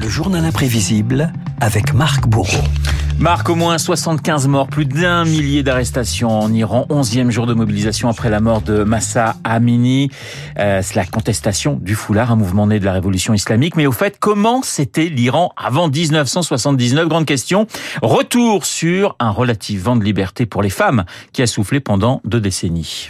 Le journal imprévisible avec Marc Bourreau. Marc, au moins 75 morts, plus d'un millier d'arrestations en Iran, 11e jour de mobilisation après la mort de Massa Amini. Euh, c'est la contestation du foulard, un mouvement né de la révolution islamique. Mais au fait, comment c'était l'Iran avant 1979 Grande question. Retour sur un relatif vent de liberté pour les femmes qui a soufflé pendant deux décennies.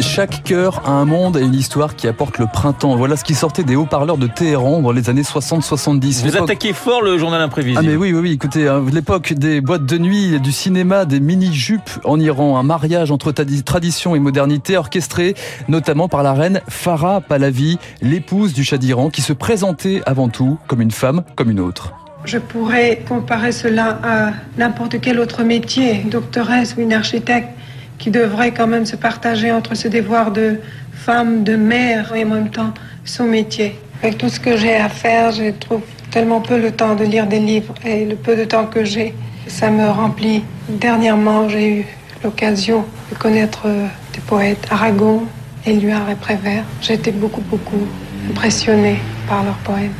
Chaque cœur a un monde et une histoire qui apporte le printemps. Voilà ce qui sortait des haut-parleurs de Téhéran dans les années 60-70. Vous attaquez fort le journal imprévisible. Ah mais oui, oui, oui. Écoutez, hein, l'époque des boîtes de nuit, du cinéma, des mini-jupes en Iran, un mariage entre tradition et modernité orchestré notamment par la reine Farah Pahlavi, l'épouse du Shah d'Iran, qui se présentait avant tout comme une femme, comme une autre. Je pourrais comparer cela à n'importe quel autre métier, doctoresse ou une architecte, qui devrait quand même se partager entre ce devoir de femme, de mère et en même temps son métier. Avec tout ce que j'ai à faire, je trouve tellement peu le temps de lire des livres et le peu de temps que j'ai, ça me remplit. Dernièrement, j'ai eu l'occasion de connaître euh, des poètes Aragon, Éluard et Prévert. J'ai été beaucoup, beaucoup impressionnée par leurs poèmes.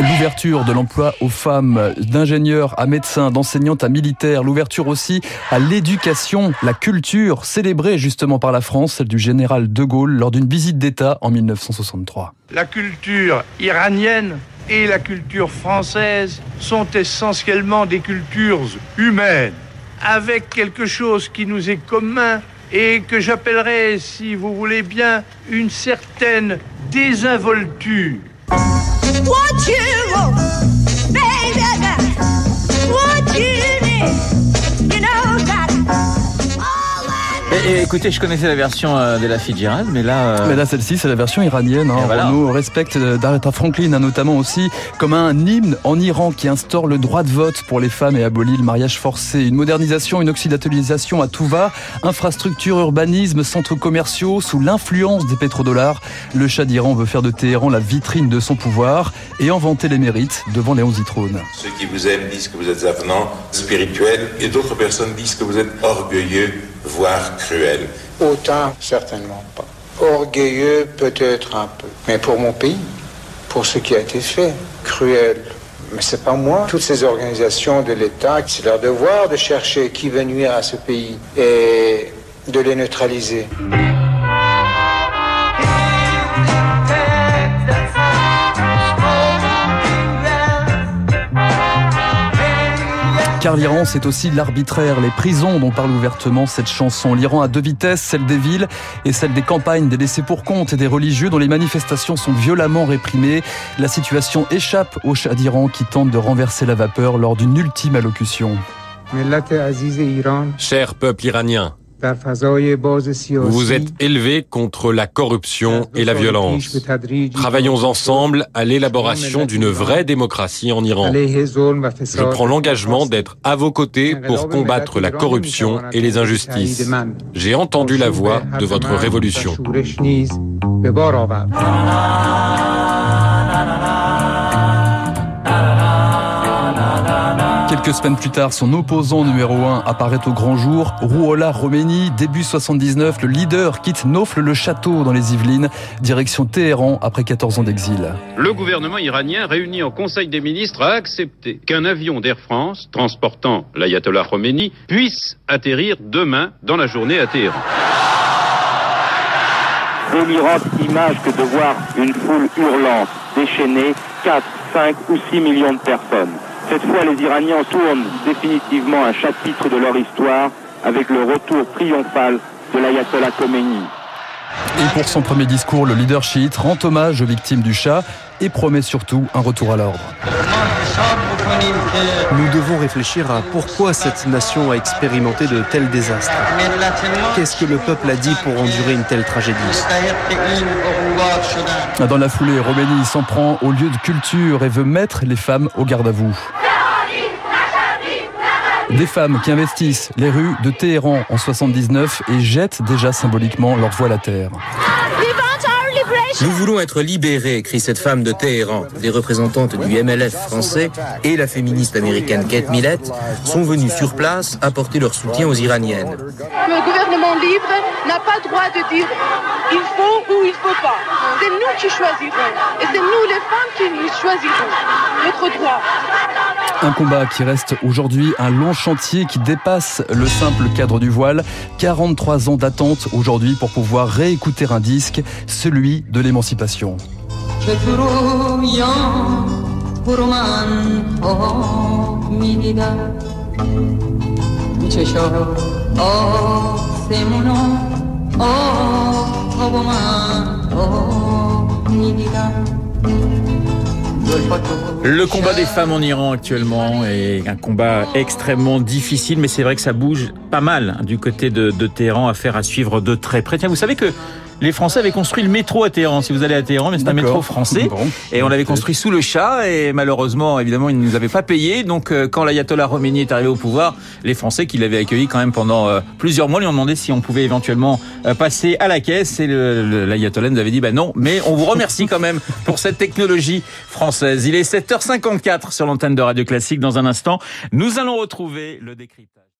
L'ouverture de l'emploi aux femmes, d'ingénieurs à médecins, d'enseignantes à militaires, l'ouverture aussi à l'éducation, la culture, célébrée justement par la France, celle du général de Gaulle lors d'une visite d'État en 1963. La culture iranienne et la culture française sont essentiellement des cultures humaines, avec quelque chose qui nous est commun et que j'appellerais, si vous voulez bien, une certaine désinvolture. 我听 Et, écoutez, je connaissais la version euh, de la Fitzgerald, mais là... Euh... Mais là, celle-ci, c'est la version iranienne. Hein. voilà. On respecte euh, d'Aretha Franklin, hein, notamment aussi, comme un hymne en Iran qui instaure le droit de vote pour les femmes et abolit le mariage forcé. Une modernisation, une occidentalisation à tout va. Infrastructure, urbanisme, centres commerciaux, sous l'influence des pétrodollars. Le Shah d'Iran veut faire de Téhéran la vitrine de son pouvoir et en vanter les mérites devant les onze trônes. Ceux qui vous aiment disent que vous êtes avenant, spirituel, et d'autres personnes disent que vous êtes orgueilleux, voire cruel. Autant, certainement pas. Orgueilleux, peut-être un peu. Mais pour mon pays, pour ce qui a été fait, cruel. Mais c'est pas moi. Toutes ces organisations de l'État, c'est leur devoir de chercher qui veut nuire à ce pays et de les neutraliser. Car l'Iran, c'est aussi l'arbitraire, les prisons dont parle ouvertement cette chanson. L'Iran a deux vitesses, celle des villes et celle des campagnes, des laissés pour compte et des religieux dont les manifestations sont violemment réprimées. La situation échappe au Shah d'Iran qui tente de renverser la vapeur lors d'une ultime allocution. Cher peuple iranien, vous vous êtes élevé contre la corruption et la violence. Travaillons ensemble à l'élaboration d'une vraie démocratie en Iran. Je prends l'engagement d'être à vos côtés pour combattre la corruption et les injustices. J'ai entendu la voix de votre révolution. Quelques semaines plus tard, son opposant numéro 1 apparaît au grand jour. Rouhollah Khomeini, début 79, le leader quitte Nofle le château dans les Yvelines, direction Téhéran après 14 ans d'exil. Le gouvernement iranien réuni en Conseil des ministres a accepté qu'un avion d'Air France transportant l'ayatollah Khomeini puisse atterrir demain dans la journée à Téhéran. Délirante image que de voir une foule hurlante, déchaînée, 4, 5 ou 6 millions de personnes. Cette fois, les Iraniens tournent définitivement un chapitre de leur histoire avec le retour triomphal de l'ayatollah Khomeini. Et pour son premier discours, le leader chiite rend hommage aux victimes du Shah et promet surtout un retour à l'ordre. Nous devons réfléchir à pourquoi cette nation a expérimenté de tels désastres. Qu'est-ce que le peuple a dit pour endurer une telle tragédie? Dans la foulée, Roménie s'en prend au lieu de culture et veut mettre les femmes au garde à vous. Des femmes qui investissent les rues de Téhéran en 79 et jettent déjà symboliquement leur voile à terre. Nous voulons être libérés, écrit cette femme de Téhéran. Des représentantes du MLF français et la féministe américaine Kate Millett sont venues sur place apporter leur soutien aux Iraniennes. Le gouvernement libre n'a pas le droit de dire il faut ou il faut pas. C'est nous qui choisirons. Et c'est nous les femmes qui choisirons notre droit. Un combat qui reste aujourd'hui un long chantier qui dépasse le simple cadre du voile. 43 ans d'attente aujourd'hui pour pouvoir réécouter un disque, celui de l'émancipation. Le combat des femmes en Iran actuellement est un combat extrêmement difficile, mais c'est vrai que ça bouge pas mal du côté de, de Téhéran, affaire à suivre de très près. Tiens, vous savez que les Français avaient construit le métro à Téhéran. Si vous allez à Téhéran, mais c'est un métro français. et on l'avait construit sous le chat. Et malheureusement, évidemment, ils ne nous avaient pas payé. Donc, euh, quand l'ayatollah Khomeini est arrivé au pouvoir, les Français qui l'avaient accueilli quand même pendant euh, plusieurs mois lui ont demandé si on pouvait éventuellement euh, passer à la caisse. Et l'ayatollah nous avait dit, bah non, mais on vous remercie quand même pour cette technologie française. Il est 7h54 sur l'antenne de Radio Classique. Dans un instant, nous allons retrouver le décryptage.